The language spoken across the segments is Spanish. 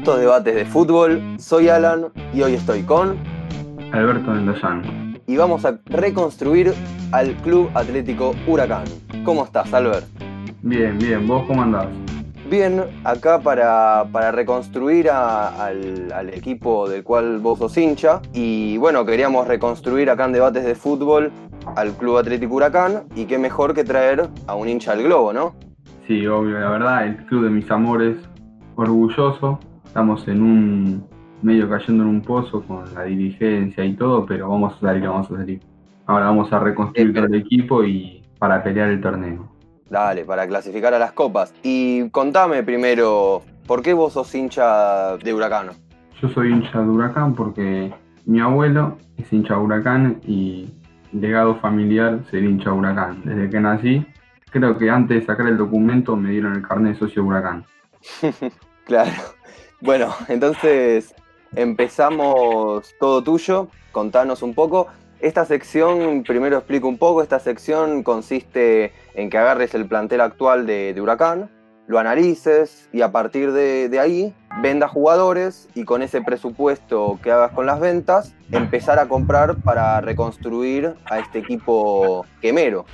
Esto debates de fútbol, soy Alan y hoy estoy con Alberto Mendoza. Y vamos a reconstruir al Club Atlético Huracán. ¿Cómo estás, Albert? Bien, bien, ¿vos cómo andás? Bien, acá para, reconstruir al, al, equipo del cual vos sos hincha. Y bueno, queríamos reconstruir acá en debates de fútbol al Club Atlético Huracán. Y qué mejor que traer a un hincha al globo, ¿no? Sí, obvio, la verdad, el club de mis amores, orgulloso. Estamos en un medio cayendo en un pozo con la dirigencia y todo, pero vamos a salir, vamos a salir. Ahora vamos a reconstruir todo el equipo y para pelear el torneo. Dale, para clasificar a las copas. Y contame primero, ¿por qué vos sos hincha de Huracán? Yo soy hincha de Huracán porque mi abuelo es hincha de Huracán y legado familiar ser hincha de Huracán. Desde que nací Creo que antes de sacar el documento me dieron el carnet de socio Huracán. claro. Bueno, entonces empezamos todo tuyo. Contanos un poco. Esta sección, primero explico un poco, esta sección consiste en que agarres el plantel actual de, Huracán, lo analices y a partir de, de, ahí vendas jugadores y con ese presupuesto que hagas con las ventas, empezar a comprar para reconstruir a este equipo quemero.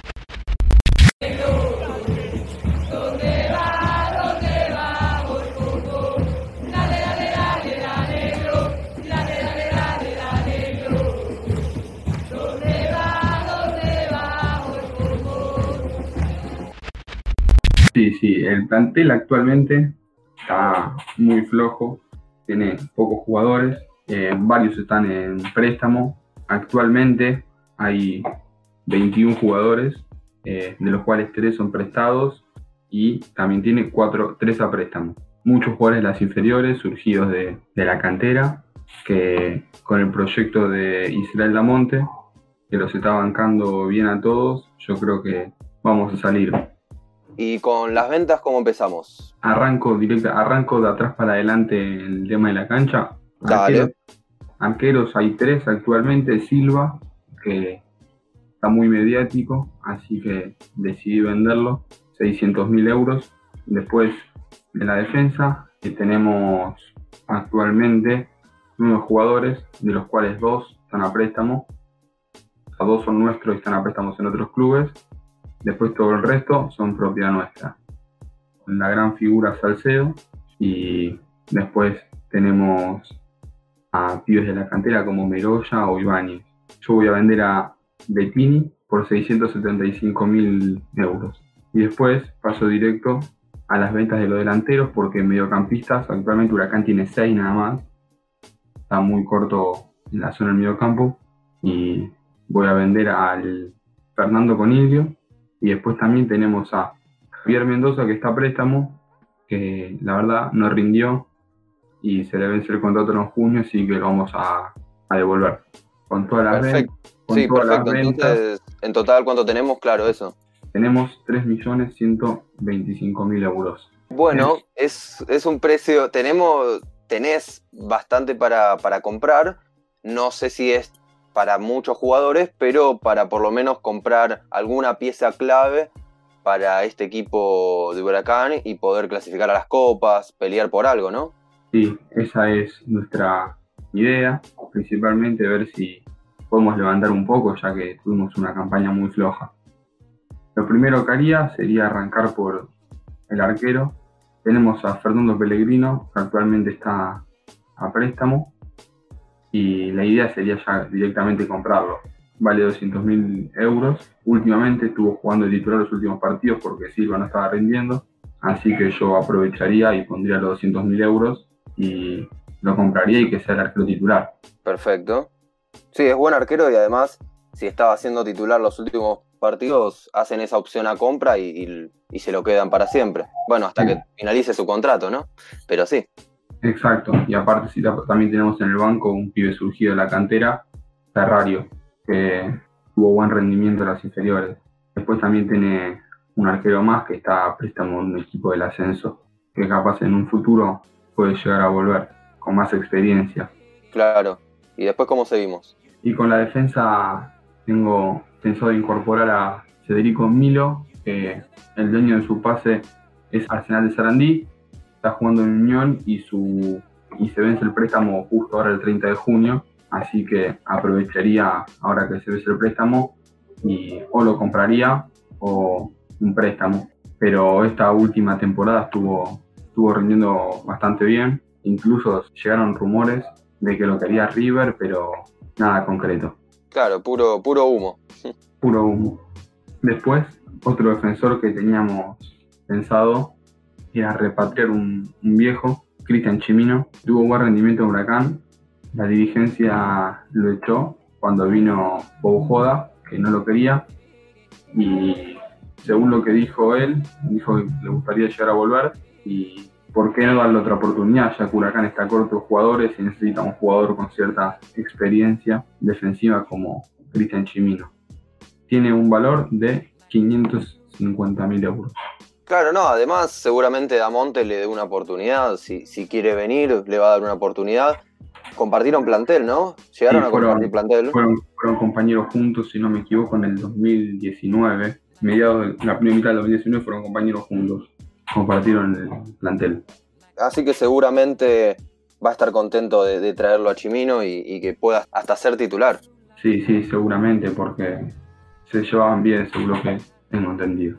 El plantel actualmente está muy flojo, tiene pocos jugadores, eh, varios están en préstamo. Actualmente hay 21 jugadores eh, de los cuales tres son prestados y también tiene cuatro, tres a préstamo. Muchos jugadores de las inferiores surgidos de, la cantera, que con el proyecto de Israel Damonte, que los está bancando bien a todos, yo creo que vamos a salir. ¿Y con las ventas cómo empezamos? Arranco directa, arranco de atrás para adelante el tema de la cancha. Dale. arqueros hay tres actualmente, Silva, que está muy mediático, así que decidí venderlo, 600 mil euros. Después de la defensa, que tenemos actualmente nueve jugadores, de los cuales dos están a préstamo. O dos son nuestros y están a préstamos en otros clubes. Después todo el resto son propiedad nuestra. La gran figura Salcedo y después tenemos a pibes de la cantera como Meroya o Ibáñez. Yo voy a vender a Bettini por 675 mil euros. Y después paso directo a las ventas de los delanteros porque mediocampistas, actualmente Huracán tiene 6 nada más. Está muy corto en la zona del mediocampo. Y voy a vender al Fernando Conilio. Y después también tenemos a Javier Mendoza que está a préstamo, que la verdad no rindió y se le vence el contrato en junio, así que lo vamos a, devolver. Con todas las ventas sí, perfecto. Entonces, en total, ¿cuánto tenemos? Claro, eso. Tenemos 3.125.000 euros. Bueno, es, es, un precio, tenemos, tenés bastante para, para comprar. No sé si es para muchos jugadores, pero para por lo menos comprar alguna pieza clave para este equipo de Huracán y poder clasificar a las copas, pelear por algo, ¿no? Sí, esa es nuestra idea, principalmente ver si podemos levantar un poco ya que tuvimos una campaña muy floja. Lo primero que haría sería arrancar por el arquero. Tenemos a Fernando Pellegrino, que actualmente está a préstamo, y la idea sería ya directamente comprarlo. Vale 200 mil euros. Últimamente estuvo jugando de titular los últimos partidos porque Silva no estaba rindiendo, así que yo aprovecharía y pondría los 200 mil euros y lo compraría y que sea el arquero titular. Perfecto. Sí, es buen arquero y además, si estaba siendo titular los últimos partidos, hacen esa opción a compra y, se lo quedan para siempre. Bueno, hasta que finalice su contrato, ¿no? Pero sí. Exacto, y aparte si también tenemos en el banco un pibe surgido de la cantera, Ferrario, que tuvo buen rendimiento en las inferiores. Después también tiene un arquero más que está a préstamo en un equipo del ascenso, que capaz en un futuro puede llegar a volver con más experiencia. Claro, ¿Y después cómo seguimos? Y con la defensa tengo pensado incorporar a Federico Milo, que el dueño de su pase es Arsenal de Sarandí, está jugando en Unión y su y se vence el préstamo justo ahora el 30 de junio, así que aprovecharía ahora que se vence el préstamo y o lo compraría o un préstamo. Pero esta última temporada estuvo, estuvo rindiendo bastante bien, incluso llegaron rumores de que lo quería River, pero nada concreto. Claro, puro, puro humo. Puro humo. Después, otro defensor que teníamos pensado era repatriar un, viejo, Cristian Chimino. Tuvo buen rendimiento en Huracán. La dirigencia lo echó cuando vino Joda, que no lo quería. Y según lo que dijo él, dijo que le gustaría llegar a volver. Y por qué no darle otra oportunidad, ya que Huracán está corto de jugadores y necesita un jugador con cierta experiencia defensiva como Cristian Chimino. Tiene un valor de 550 mil euros. Claro, no, además seguramente Damonte le dé una oportunidad, si, si quiere venir le va a dar una oportunidad. Compartieron plantel, ¿no? Llegaron a compartir plantel. Fueron, compañeros juntos, si no me equivoco, en el 2019. Mediados de la primera mitad del 2019 fueron compañeros juntos. Compartieron el plantel. Así que seguramente va a estar contento de, traerlo a Chimino y, y, que pueda hasta ser titular. Sí, sí, seguramente, porque se llevaban bien, seguro que tengo entendido.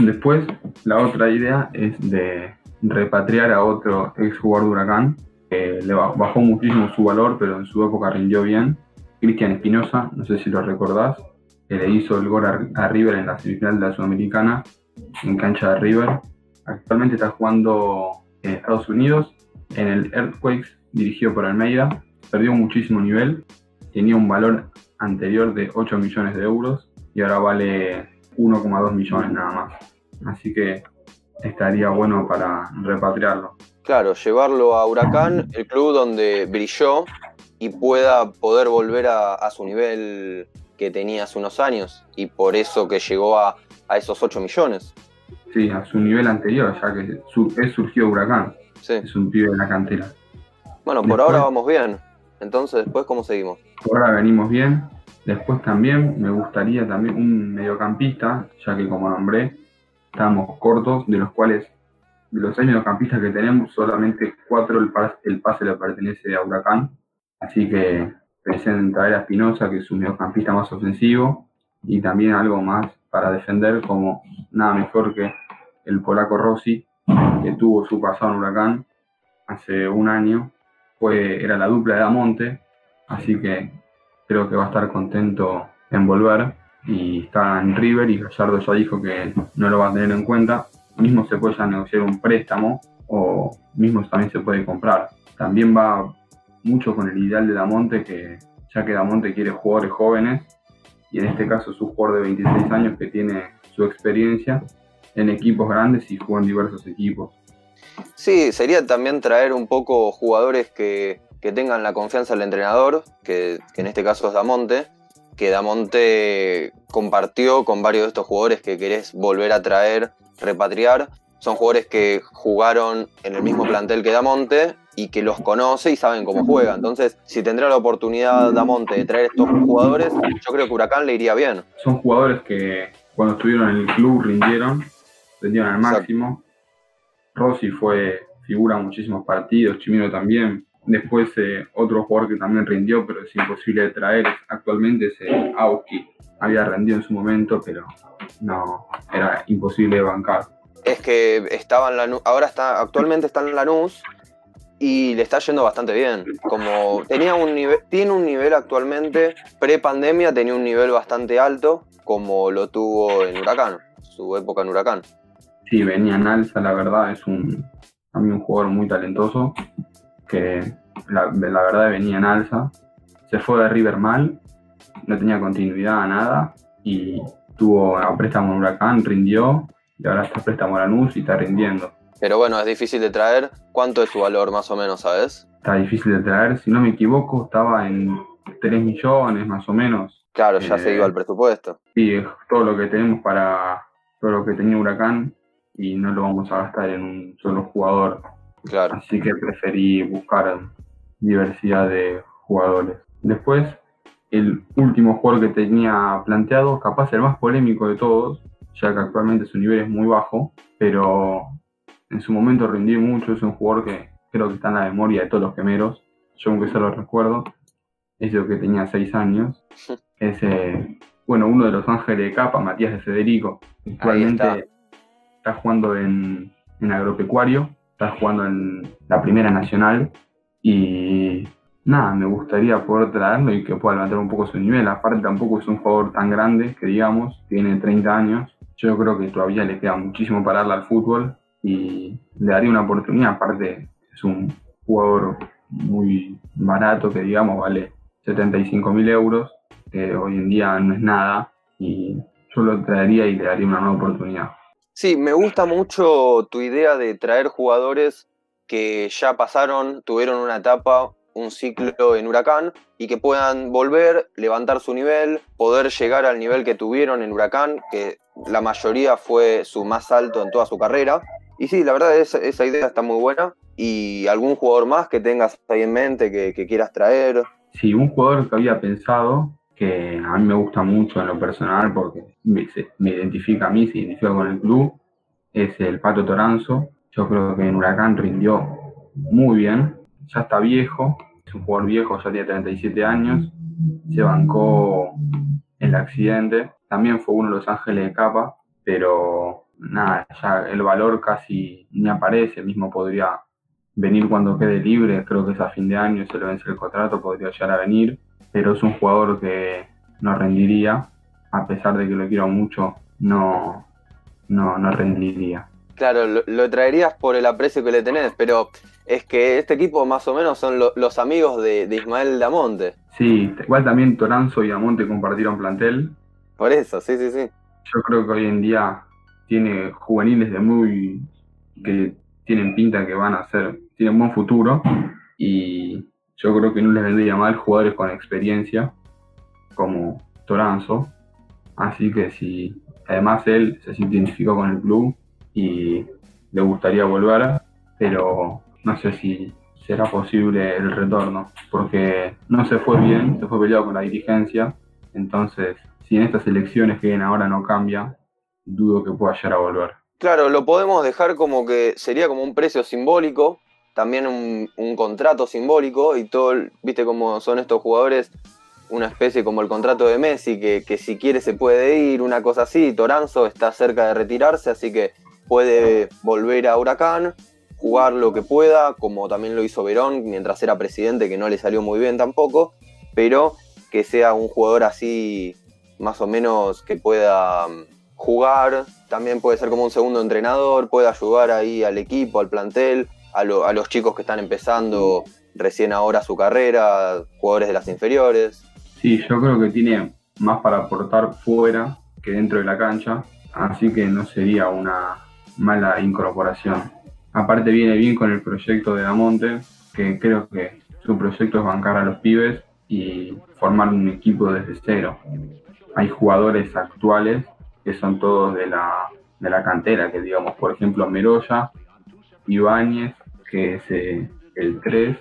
Después, la otra idea es de repatriar a otro ex jugador de Huracán, que le bajó muchísimo su valor, pero en su época rindió bien. Cristian Espinosa, no sé si lo recordás, que le hizo el gol a, River en la semifinal de la Sudamericana, en cancha de River. Actualmente está jugando en Estados Unidos, en el Earthquakes, dirigido por Almeida. Perdió muchísimo nivel, tenía un valor anterior de 8 millones de euros y ahora vale 1,2 millones nada más. Así que estaría bueno para repatriarlo. Claro, llevarlo a Huracán, el club donde brilló y pueda poder volver a, su nivel que tenía hace unos años y por eso que llegó a, esos 8 millones. Sí, a su nivel anterior, ya que es surgió Huracán. Es un pibe de la cantera. Bueno, por ahora vamos bien. Entonces, después, ¿cómo seguimos? Por ahora venimos bien. Después también me gustaría también un mediocampista, ya que como nombré, estamos cortos, de los cuales, de los seis mediocampistas que tenemos, solamente cuatro el, pase, le pertenece a Huracán. Así que pensé en traer a Espinosa, que es un mediocampista más ofensivo, y también algo más para defender, como nada mejor que el polaco Rossi, que tuvo su pasado en Huracán hace un año. Fue, era la dupla de Damonte, así que creo que va a estar contento en volver y está en River y Gallardo ya dijo que no lo va a tener en cuenta. Mismo se puede negociar un préstamo o mismo también se puede comprar. También va mucho con el ideal de Damonte, que ya que Damonte quiere jugadores jóvenes y en este caso es un jugador de 26 años que tiene su experiencia en equipos grandes y juega en diversos equipos. Sí, sería también traer un poco jugadores que que tengan la confianza del entrenador, que, en este caso es Damonte, que Damonte compartió con varios de estos jugadores que querés volver a traer, repatriar. Son jugadores que jugaron en el mismo plantel que Damonte y que los conoce y saben cómo juega. Entonces, si tendrá la oportunidad Damonte de traer estos jugadores, yo creo que Huracán le iría bien. Son jugadores que cuando estuvieron en el club rindieron, rindieron al máximo. Rossi fue figura en muchísimos partidos, Chimino también, Después eh, otro jugador que también rindió, pero es imposible de traer actualmente es eh, Auski. Había rendido en su momento, pero no, era imposible de bancar. Es que estaba en Lanús, ahora está, actualmente está en Lanús y le está yendo bastante bien. Como tenía un nivel, tiene un nivel actualmente, pre-pandemia tenía un nivel bastante alto, como lo tuvo en Huracán, su época en Huracán. Sí, venía en alza, la verdad, es un, también un jugador muy talentoso que la, verdad venía en alza. Se fue de River mal, no tenía continuidad a nada y tuvo a préstamo en Huracán, rindió y ahora está préstamo a Lanús y está rindiendo. Pero bueno, es difícil de traer. ¿Cuánto es su valor más o menos, sabes? Está difícil de traer. Si no me equivoco, estaba en 3 millones más o menos. Claro, ya se iba el presupuesto. Sí, es todo lo que tenemos para todo lo que tenía Huracán y no lo vamos a gastar en un solo jugador. Claro. Así que preferí buscar diversidad de jugadores. Después, el último jugador que tenía planteado, capaz el más polémico de todos, ya que actualmente su nivel es muy bajo, pero en su momento rindió mucho, es un jugador que creo que está en la memoria de todos los gemeros. Yo aunque solo recuerdo, es que tenía seis años. Es, bueno, uno de los ángeles de capa, Matías de Federico. Actualmente está. jugando en, en agropecuario, está jugando en la primera nacional y nada, me gustaría poder traerlo y que pueda levantar un poco su nivel. Aparte tampoco es un jugador tan grande que digamos, tiene 30 años. Yo creo que todavía le queda muchísimo para darle al fútbol y le daría una oportunidad. Aparte es un jugador muy barato que digamos vale 75 mil euros, que hoy en día no es nada y yo lo traería y le daría una nueva oportunidad. Sí, me gusta mucho tu idea de traer jugadores que ya pasaron, tuvieron una etapa, un ciclo en Huracán y que puedan volver, levantar su nivel, poder llegar al nivel que tuvieron en Huracán, que la mayoría fue su más alto en toda su carrera. Y sí, la verdad es, esa idea está muy buena. ¿Y algún jugador más que tengas ahí en mente que, quieras traer? Sí, un jugador que había pensado, que a mí me gusta mucho en lo personal porque me, identifica a mí, se identifica con el club, es el Pato Toranzo, yo creo que en Huracán rindió muy bien. Ya está viejo, es un jugador viejo, ya tiene 37 años. Se bancó el accidente. También fue uno de los ángeles de capa, pero nada, ya el valor casi ni aparece. Mismo podría venir cuando quede libre. Creo que es a fin de año, se le vence el contrato, podría llegar a venir. Pero es un jugador que no rendiría, a pesar de que lo quiero mucho, no, no, no rendiría. Claro, lo, traerías por el aprecio que le tenés, pero es que este equipo más o menos son los amigos de, Ismael Damonte. Sí, igual también Toranzo y Damonte compartieron plantel. Por eso, sí, sí, sí. Yo creo que hoy en día tiene juveniles de muy. que tienen pinta que van a ser. tienen buen futuro y yo creo que no les vendría mal jugadores con experiencia como Toranzo. Así que si además él se identificó con el club, y le gustaría volver, pero no sé si será posible el retorno, porque no se fue bien, se fue peleado con la dirigencia, entonces si en estas elecciones que vienen ahora no cambia, dudo que pueda llegar a volver. Claro, lo podemos dejar como que sería como un precio simbólico, también un, contrato simbólico y todo, viste cómo son estos jugadores, una especie como el contrato de Messi, que, que si quiere se puede ir, una cosa así, Toranzo está cerca de retirarse, así que puede volver a Huracán, jugar lo que pueda, como también lo hizo Verón mientras era presidente, que no le salió muy bien tampoco, pero que sea un jugador así más o menos que pueda mm, jugar, también puede ser como un segundo entrenador, puede ayudar ahí al equipo, al plantel, a, los chicos que están empezando recién ahora su carrera, jugadores de las inferiores. Sí, yo creo que tiene más para aportar fuera que dentro de la cancha, así que no sería una, mala incorporación. Aparte viene bien con el proyecto de Damonte, que creo que su proyecto es bancar a los pibes y formar un equipo desde cero. Hay jugadores actuales que son todos de la, de la cantera, que digamos, por ejemplo, Meroya, Ibáñez, que es eh, el 3,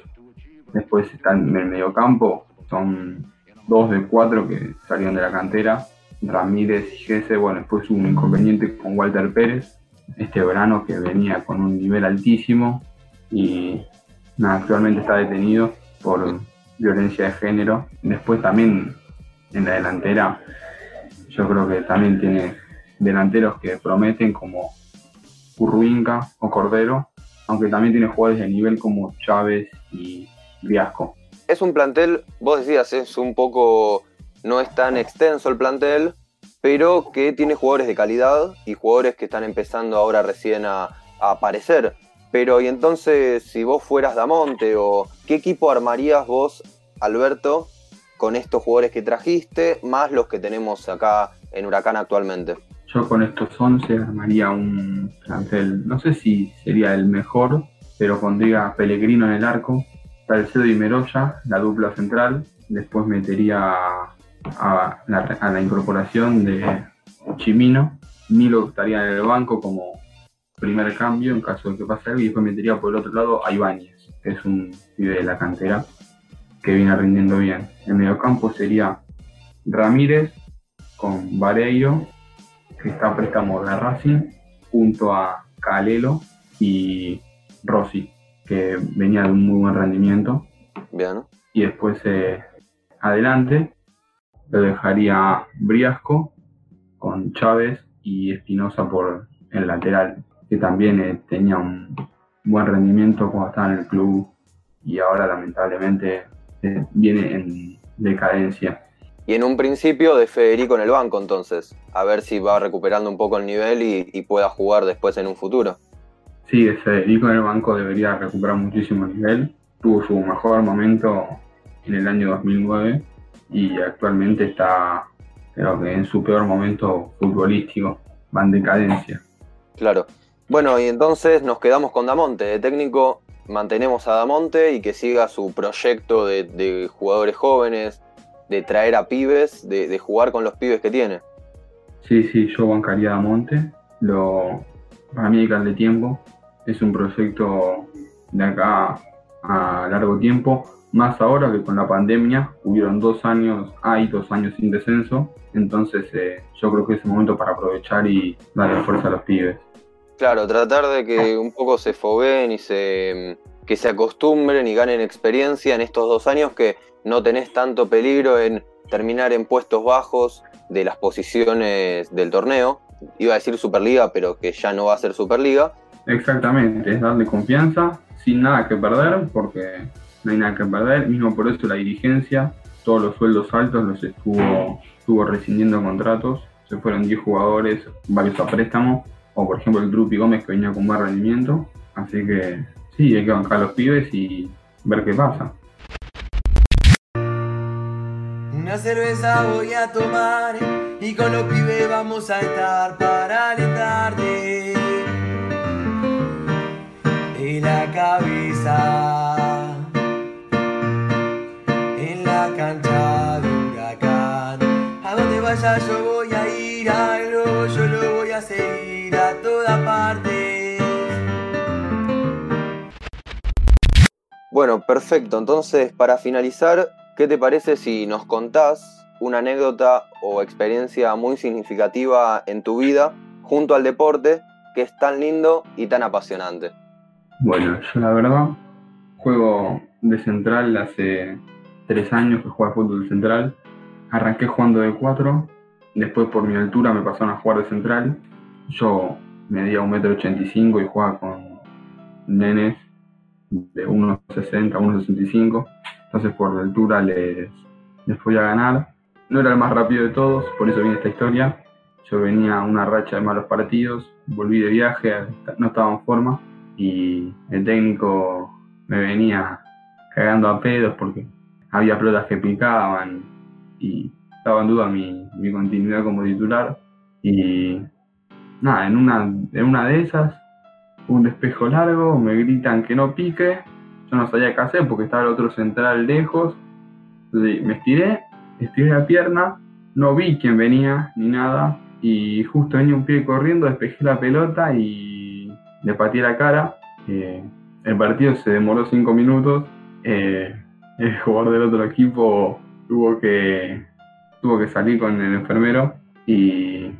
después están en el mediocampo, son dos de cuatro que salieron de la cantera, Ramírez y Gese, bueno, después un inconveniente con Walter Pérez, este verano que venía con un nivel altísimo y actualmente está detenido por violencia de género. Después también en la delantera yo creo que también tiene delanteros que prometen como Urruinca o Cordero, aunque también tiene jugadores de nivel como Chávez y Riasco. Es un plantel, vos decías, es un poco, no es tan extenso el plantel, pero que tiene jugadores de calidad y jugadores que están empezando ahora recién a, aparecer. Pero y entonces, si vos fueras Damonte o qué equipo armarías vos, Alberto, con estos jugadores que trajiste, más los que tenemos acá en Huracán actualmente? Yo con estos 11 armaría un plantel, no sé si sería el mejor, pero pondría Pellegrino en el arco, Salcedo y Meroya, la dupla central, después metería a la, incorporación de Chimino. Milo estaría en el banco como primer cambio en caso de que pase algo y después metería por el otro lado a Ibáñez, que es un pibe de la cantera que viene rindiendo bien. El mediocampo sería Ramírez con Vareiro, que está a préstamo de Racing, junto a Calelo y Rossi, que venía de un muy buen rendimiento. Bien. Y después adelante lo dejaría Briasco con Chávez y Espinosa por el lateral, que también tenía un buen rendimiento cuando estaba en el club y ahora lamentablemente viene en decadencia. Y en un principio de Federico en el banco, entonces, a ver si va recuperando un poco el nivel y, pueda jugar después en un futuro. Sí, Federico en el banco debería recuperar muchísimo el nivel. Tuvo su mejor momento en el año 2009 y actualmente está, creo que en su peor momento futbolístico, va en decadencia. Claro. Bueno, y entonces nos quedamos con Damonte. De técnico mantenemos a Damonte y que siga su proyecto de jugadores jóvenes, de traer a pibes, de, jugar con los pibes que tiene. Sí, sí, yo bancaría a Monte. Lo, para mí hay de tiempo. Es un proyecto de acá a largo tiempo. Más ahora que con la pandemia hubieron dos años, hay dos años sin descenso. Entonces eh, yo creo que es el momento para aprovechar y darle fuerza a los pibes. Claro, tratar de que un poco se foguen y se, que se acostumbren y ganen experiencia en estos dos años que no tenés tanto peligro en terminar en puestos bajos de las posiciones del torneo. Iba a decir Superliga, pero que ya no va a ser Superliga. Exactamente, es darle confianza sin nada que perder, porque no hay nada que perder. Mismo por eso la dirigencia, todos los sueldos altos los estuvo, estuvo rescindiendo contratos. Se fueron 10 jugadores, varios a préstamo, o por ejemplo el Drupi Gómez que venía con más rendimiento. Así que sí, hay que bancar a los pibes y ver qué pasa. Una cerveza voy a tomar y con los pibes vamos a estar para alentarte de la cabeza en la cancha de huracán. A donde vaya yo voy a ir, algo yo lo voy a seguir a toda parte. Bueno, perfecto. Entonces, para finalizar, ¿Qué te parece si nos contás una anécdota o experiencia muy significativa en tu vida junto al deporte que es tan lindo y tan apasionante? Bueno, yo la verdad juego de central hace tres años que juego fútbol central. Arranqué jugando de cuatro, después por mi altura me pasaron a jugar de central. Yo medía 1,85m y jugaba con nenes de 1,60, 1,65 entonces por altura les, les fui a ganar. No era el más rápido de todos, por eso viene esta historia. Yo venía una racha de malos partidos, volví de viaje, no estaba en forma y el técnico me venía cagando a pedos porque había pelotas que picaban y estaba en duda mi, mi continuidad como titular. Y nada, en una, en una de esas, un despejo largo, me gritan que no pique yo no sabía qué hacer porque estaba el otro central lejos. me estiré, estiré la pierna, no vi quién venía ni nada. Y justo venía un pie corriendo, despejé la pelota y le pateé la cara. Eh, el partido se demoró cinco minutos. Eh, el jugador del otro equipo tuvo que, tuvo que salir con el enfermero y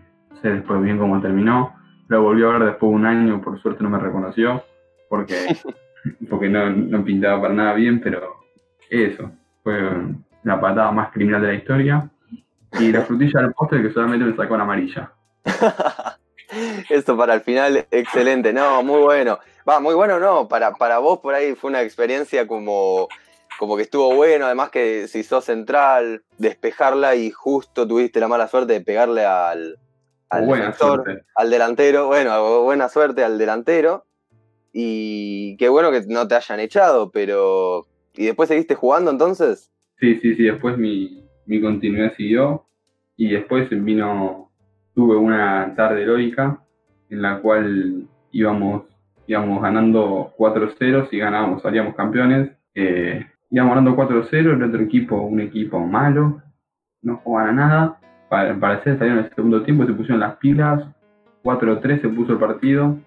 sé después bien cómo terminó. Lo volvió a ver después de un año, por suerte no me reconoció, porque porque no, pintaba para nada bien, pero eso, fue la patada más criminal de la historia. Y la frutilla del postre que solamente me sacó una amarilla. Esto para el final, excelente, no, muy bueno. Va, muy bueno no, para, para vos por ahí fue una experiencia como, como que estuvo bueno, además que si sos central, despejarla y justo tuviste la mala suerte de pegarle al, al, al delantero, bueno, buena suerte al delantero. Y qué bueno que no te hayan echado, pero. ¿Y después seguiste jugando entonces? Sí, sí, sí, después mi, mi continuidad siguió. Y después vino. Tuve una tarde heroica en la cual íbamos, íbamos ganando 4-0 y ganábamos, salíamos campeones. Eh, íbamos ganando 4-0, el otro equipo, un equipo malo, no jugaban a nada. Para, para hacer salieron en el segundo tiempo, se pusieron las pilas, 4-3 se puso el partido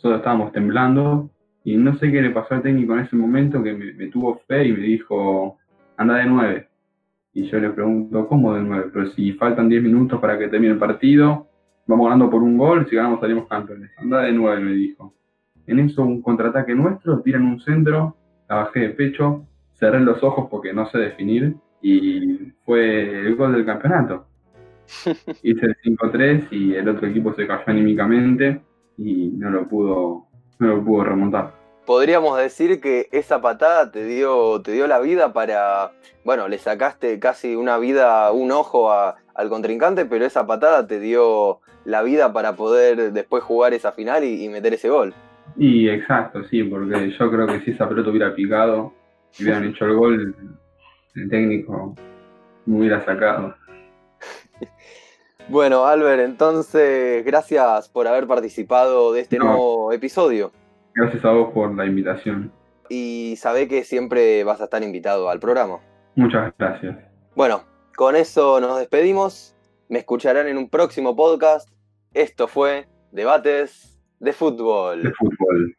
nosotros estábamos temblando y no sé qué le pasó al técnico en ese momento que me, tuvo fe y me dijo, anda de nueve. Y yo le pregunto, ¿cómo de nueve? Pero si faltan 10 minutos para que termine el partido, vamos ganando por un gol, si ganamos salimos campeones. Anda de nueve, me dijo. En eso un contraataque nuestro, tiran un centro, la bajé de pecho, cerré los ojos porque no sé definir y fue el gol del campeonato. Hice el 5-3 y el otro equipo se cayó anímicamente y no lo pudo, no lo pudo remontar. Podríamos decir que esa patada te dio, te dio la vida para, bueno, le sacaste casi una vida, un ojo a- al contrincante, pero esa patada te dio la vida para poder después jugar esa final y, y meter ese gol. Y exacto, sí, porque yo creo que si esa pelota hubiera picado y hubieran hecho el gol, el técnico me hubiera sacado. Bueno, Albert, entonces gracias por haber participado de este No. nuevo episodio. Gracias a vos por la invitación. Y sabe que siempre vas a estar invitado al programa. Muchas gracias. Bueno, con eso nos despedimos. Me escucharán en un próximo podcast. Esto fue Debates de Fútbol. De fútbol.